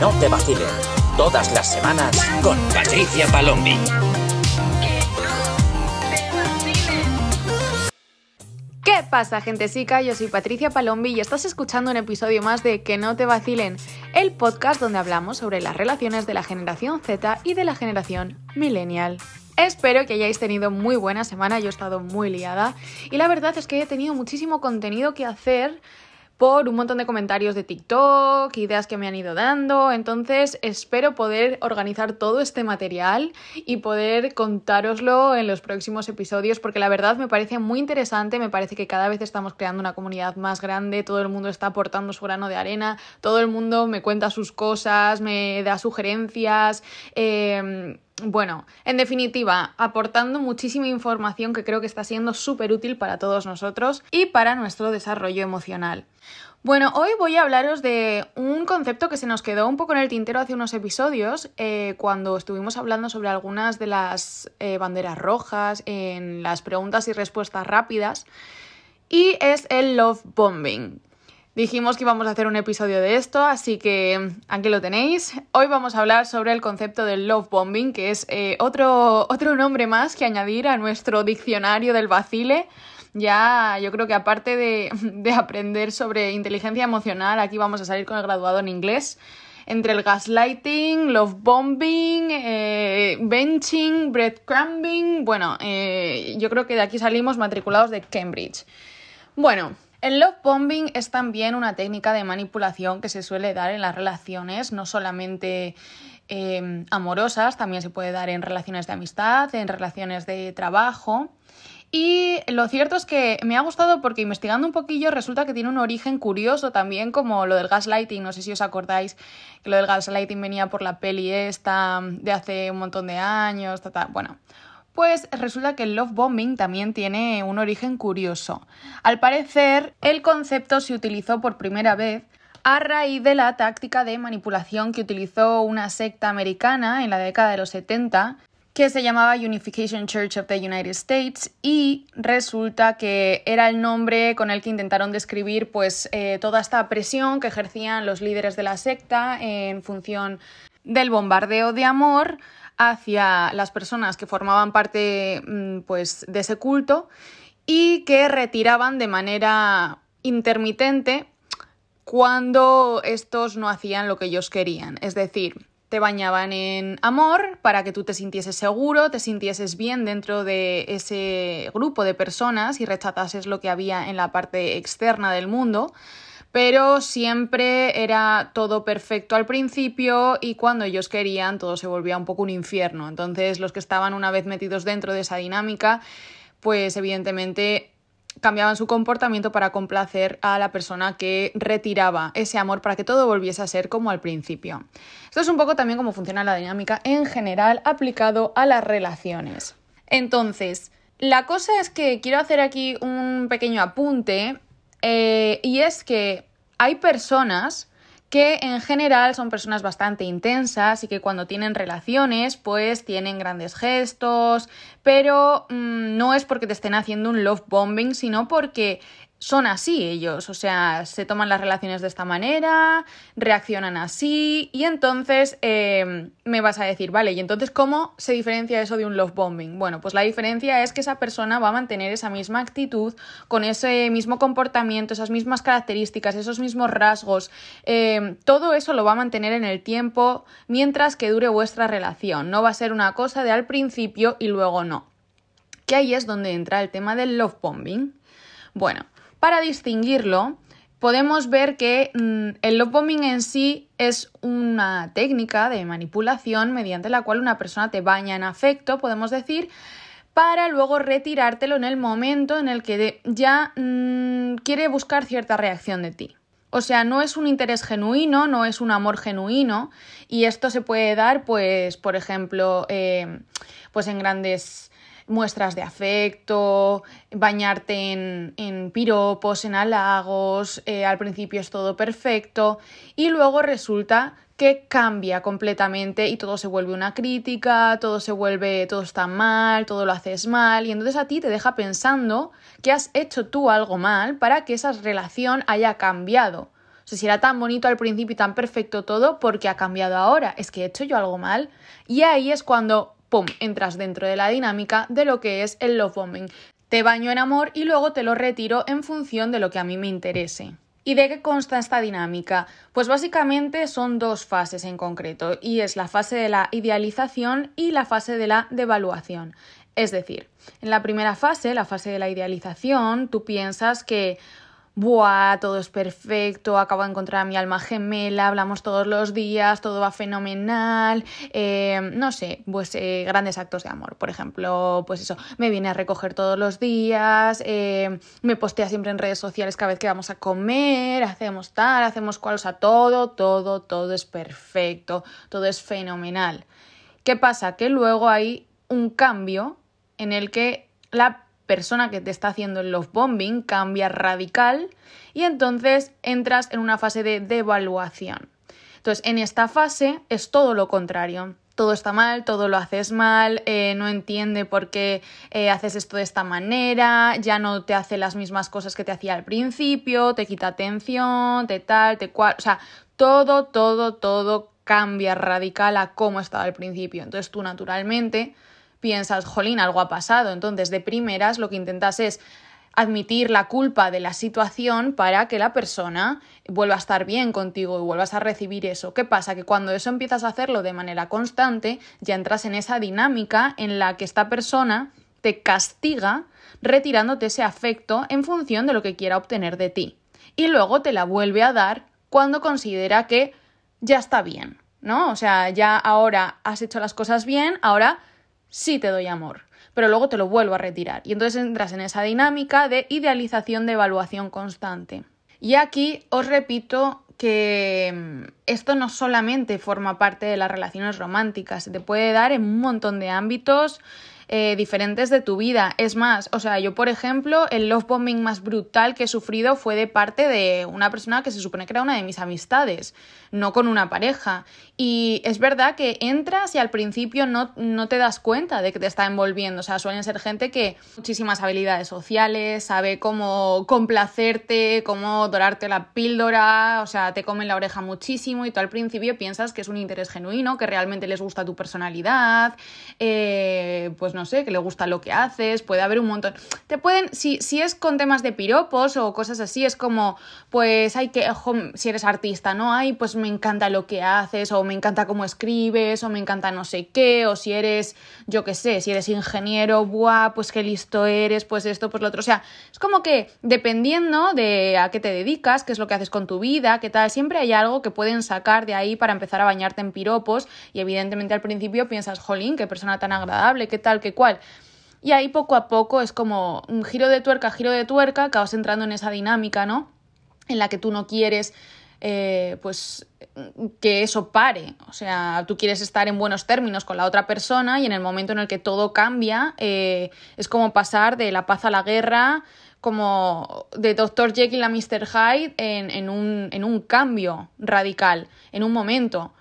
no te vacilen. Todas las semanas con Patricia Palombi. ¿Qué pasa, gente sica? Yo soy Patricia Palombi y estás escuchando un episodio más de Que no te vacilen, el podcast donde hablamos sobre las relaciones de la generación Z y de la generación millennial. Espero que hayáis tenido muy buena semana, yo he estado muy liada y la verdad es que he tenido muchísimo contenido que hacer por un montón de comentarios de TikTok, ideas que me han ido dando. Entonces espero poder organizar todo este material y poder contároslo en los próximos episodios porque la verdad me parece muy interesante, me parece que cada vez estamos creando una comunidad más grande, todo el mundo está aportando su grano de arena, todo el mundo me cuenta sus cosas, me da sugerencias. Eh, bueno, en definitiva, aportando muchísima información que creo que está siendo súper útil para todos nosotros y para nuestro desarrollo emocional. Bueno, hoy voy a hablaros de un concepto que se nos quedó un poco en el tintero hace unos episodios, eh, cuando estuvimos hablando sobre algunas de las eh, banderas rojas en las preguntas y respuestas rápidas, y es el love bombing. Dijimos que íbamos a hacer un episodio de esto, así que aquí lo tenéis. Hoy vamos a hablar sobre el concepto del love bombing, que es eh, otro, otro nombre más que añadir a nuestro diccionario del vacile. Ya yo creo que aparte de, aprender sobre inteligencia emocional, aquí vamos a salir con el graduado en inglés entre el gaslighting, love bombing, eh, benching, breadcrumbing. Bueno, eh, yo creo que de aquí salimos matriculados de Cambridge. Bueno, el love bombing es también una técnica de manipulación que se suele dar en las relaciones, no solamente em, amorosas, también se puede dar en relaciones de amistad, en relaciones de trabajo. Y lo cierto es que me ha gustado porque investigando un poquillo resulta que tiene un origen curioso también como lo del gaslighting, no sé si os acordáis que lo del gaslighting venía por la peli esta de hace un montón de años, bueno, pues resulta que el love bombing también tiene un origen curioso. Al parecer, el concepto se utilizó por primera vez a raíz de la táctica de manipulación que utilizó una secta americana en la década de los 70 que se llamaba Unification Church of the United States y resulta que era el nombre con el que intentaron describir pues eh, toda esta presión que ejercían los líderes de la secta en función del bombardeo de amor hacia las personas que formaban parte mm, pues, de ese culto y que retiraban de manera intermitente cuando estos no hacían lo que ellos querían. Es decir, te bañaban en amor para que tú te sintieses seguro, te sintieses bien dentro de ese grupo de personas y rechazases lo que había en la parte externa del mundo pero siempre era todo perfecto al principio y cuando ellos querían todo se volvía un poco un infierno. Entonces los que estaban una vez metidos dentro de esa dinámica, pues evidentemente cambiaban su comportamiento para complacer a la persona que retiraba ese amor para que todo volviese a ser como al principio. Esto es un poco también cómo funciona la dinámica en general aplicado a las relaciones. Entonces, la cosa es que quiero hacer aquí un pequeño apunte eh, y es que hay personas que en general son personas bastante intensas y que cuando tienen relaciones pues tienen grandes gestos, pero mm, no es porque te estén haciendo un love bombing, sino porque son así ellos, o sea, se toman las relaciones de esta manera, reaccionan así y entonces em, me vas a decir, vale, ¿y entonces cómo se diferencia eso de un love bombing? Bueno, pues la diferencia es que esa persona va a mantener esa misma actitud, con ese mismo comportamiento, esas mismas características, esos mismos rasgos, em, todo eso lo va a mantener en el tiempo mientras que dure vuestra relación, no va a ser una cosa de al principio y luego no. Que ahí es donde entra el tema del love bombing. Bueno, para distinguirlo, podemos ver que mm, el love bombing en sí es una técnica de manipulación mediante la cual una persona te baña en afecto, podemos decir, para luego retirártelo en el momento en el que ya mm, quiere buscar cierta reacción de ti. O sea, no es un interés genuino, no es un amor genuino y esto se puede dar, pues, por ejemplo, eh, pues en grandes muestras de afecto, bañarte en, piropos, en halagos, eh, al principio es todo perfecto y luego resulta que cambia completamente y todo se vuelve una crítica, todo se vuelve, todo está mal, todo lo haces mal y entonces a ti te deja pensando que has hecho tú algo mal para que esa relación haya cambiado. Si era tan bonito al principio y tan perfecto todo, ¿por qué ha cambiado ahora? ¿Es que he hecho yo algo mal? Y ahí es cuando, ¡pum!, entras dentro de la dinámica de lo que es el love bombing. Te baño en amor y luego te lo retiro en función de lo que a mí me interese. ¿Y de qué consta esta dinámica? Pues básicamente son dos fases en concreto, y es la fase de la idealización y la fase de la devaluación. Es decir, en la primera fase, la fase de la idealización, tú piensas que Buah, todo es perfecto, acabo de encontrar a mi alma gemela, hablamos todos los días, todo va fenomenal, eh, no sé, pues eh, grandes actos de amor, por ejemplo, pues eso, me viene a recoger todos los días, eh, me postea siempre en redes sociales cada vez que vamos a comer, hacemos tal, hacemos cual, o sea, todo, todo, todo es perfecto, todo es fenomenal. ¿Qué pasa? Que luego hay un cambio en el que la persona que te está haciendo el love bombing cambia radical y entonces entras en una fase de devaluación. Entonces, en esta fase es todo lo contrario. Todo está mal, todo lo haces mal, eh, no entiende por qué eh, haces esto de esta manera, ya no te hace las mismas cosas que te hacía al principio, te quita atención, te tal, te cual. O sea, todo, todo, todo cambia radical a cómo estaba al principio. Entonces tú naturalmente piensas, jolín, algo ha pasado. Entonces, de primeras, lo que intentas es admitir la culpa de la situación para que la persona vuelva a estar bien contigo y vuelvas a recibir eso. ¿Qué pasa? Que cuando eso empiezas a hacerlo de manera constante, ya entras en esa dinámica en la que esta persona te castiga retirándote ese afecto en función de lo que quiera obtener de ti. Y luego te la vuelve a dar cuando considera que ya está bien, ¿no? O sea, ya ahora has hecho las cosas bien, ahora sí te doy amor, pero luego te lo vuelvo a retirar. Y entonces entras en esa dinámica de idealización de evaluación constante. Y aquí os repito que mm, esto no solamente forma parte de las relaciones románticas, se te puede dar en un montón de ámbitos eh, diferentes de tu vida. Es más, o sea, yo por ejemplo, el love bombing más brutal que he sufrido fue de parte de una persona que se supone que era una de mis amistades, no con una pareja. Y es verdad que entras y al principio no, no te das cuenta de que te está envolviendo. O sea, suelen ser gente que muchísimas habilidades sociales, sabe cómo complacerte, cómo dorarte la píldora, o sea, te comen la oreja muchísimo y tú al principio piensas que es un interés genuino, que realmente les gusta tu personalidad, eh, pues no no sé, que le gusta lo que haces, puede haber un montón. Te pueden, si, si es con temas de piropos o cosas así, es como, pues hay que, si eres artista, ¿no? Ay, pues me encanta lo que haces, o me encanta cómo escribes, o me encanta no sé qué, o si eres, yo qué sé, si eres ingeniero, buah, pues qué listo eres, pues esto, pues lo otro. O sea, es como que dependiendo de a qué te dedicas, qué es lo que haces con tu vida, qué tal, siempre hay algo que pueden sacar de ahí para empezar a bañarte en piropos y evidentemente al principio piensas, jolín, qué persona tan agradable, qué tal, qué cual. Y ahí poco a poco es como un giro de tuerca, giro de tuerca, acabas entrando en esa dinámica, ¿no? En la que tú no quieres, eh, pues, que eso pare. O sea, tú quieres estar en buenos términos con la otra persona y en el momento en el que todo cambia, eh, es como pasar de la paz a la guerra, como de Dr. Jekyll a Mr. Hyde en, en, un, en un cambio radical, en un momento.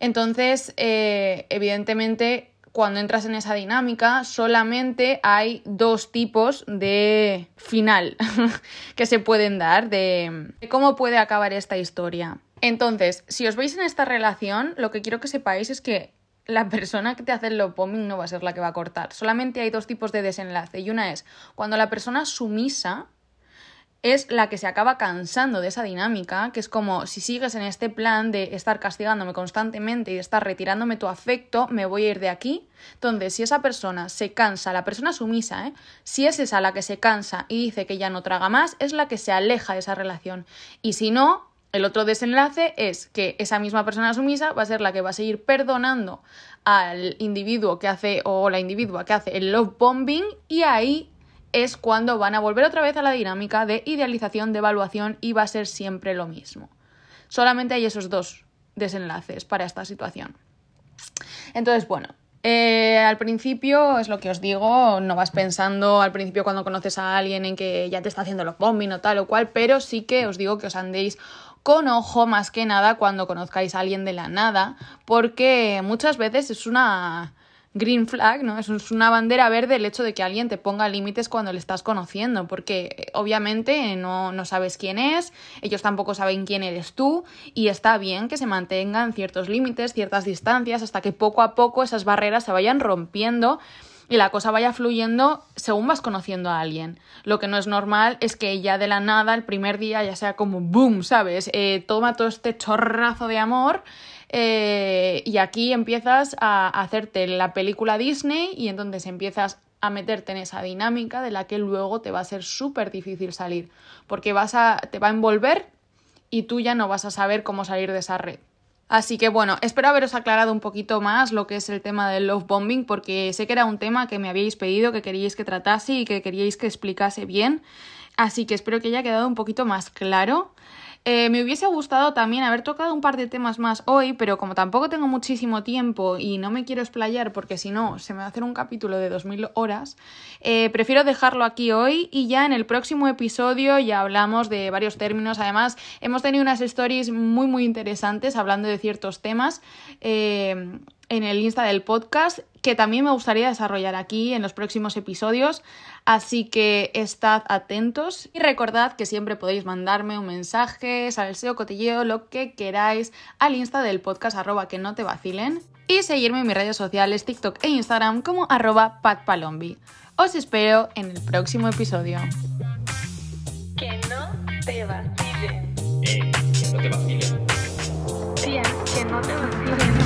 Entonces, eh, evidentemente, cuando entras en esa dinámica, solamente hay dos tipos de final que se pueden dar de, cómo puede acabar esta historia. Entonces, si os veis en esta relación, lo que quiero que sepáis es que la persona que te hace el love bombing no va a ser la que va a cortar. Solamente hay dos tipos de desenlace. Y una es cuando la persona sumisa es la que se acaba cansando de esa dinámica, que es como si sigues en este plan de estar castigándome constantemente y de estar retirándome tu afecto, me voy a ir de aquí. Entonces, si esa persona se cansa, la persona sumisa, ¿eh? si es esa la que se cansa y dice que ya no traga más, es la que se aleja de esa relación. Y si no, el otro desenlace es que esa misma persona sumisa va a ser la que va a seguir perdonando al individuo que hace o la individua que hace el love bombing y ahí es cuando van a volver otra vez a la dinámica de idealización, de evaluación y va a ser siempre lo mismo. Solamente hay esos dos desenlaces para esta situación. Entonces, bueno, eh, al principio es lo que os digo, no vas pensando al principio cuando conoces a alguien en que ya te está haciendo los bombing o tal o cual, pero sí que os digo que os andéis con ojo más que nada cuando conozcáis a alguien de la nada, porque muchas veces es una green flag, ¿no? Es una bandera verde el hecho de que alguien te ponga límites cuando le estás conociendo, porque eh, obviamente no, no sabes quién es, ellos tampoco saben quién eres tú, y está bien que se mantengan ciertos límites, ciertas distancias, hasta que poco a poco esas barreras se vayan rompiendo y la cosa vaya fluyendo según vas conociendo a alguien. Lo que no es normal es que ya de la nada, el primer día, ya sea como boom, ¿sabes? Eh, toma todo este chorrazo de amor eh, y aquí empiezas a hacerte la película Disney y entonces empiezas a meterte en esa dinámica de la que luego te va a ser súper difícil salir, porque vas a, te va a envolver y tú ya no vas a saber cómo salir de esa red. Así que bueno, espero haberos aclarado un poquito más lo que es el tema del love bombing, porque sé que era un tema que me habíais pedido, que queríais que tratase y que queríais que explicase bien. Así que espero que haya quedado un poquito más claro. Eh, me hubiese gustado también haber tocado un par de temas más hoy, pero como tampoco tengo muchísimo tiempo y no me quiero explayar porque si no se me va a hacer un capítulo de 2000 horas, eh, prefiero dejarlo aquí hoy y ya en el próximo episodio ya hablamos de varios términos. Además, hemos tenido unas stories muy muy interesantes hablando de ciertos temas. Eh, en el Insta del podcast que también me gustaría desarrollar aquí en los próximos episodios. Así que estad atentos y recordad que siempre podéis mandarme un mensaje, salseo, cotilleo, lo que queráis al Insta del podcast arroba que no te vacilen y seguirme en mis redes sociales TikTok e Instagram como arroba patpalombi. Os espero en el próximo episodio. Que no te vacilen. Eh, que no te vacilen. Tía, que no te vacilen.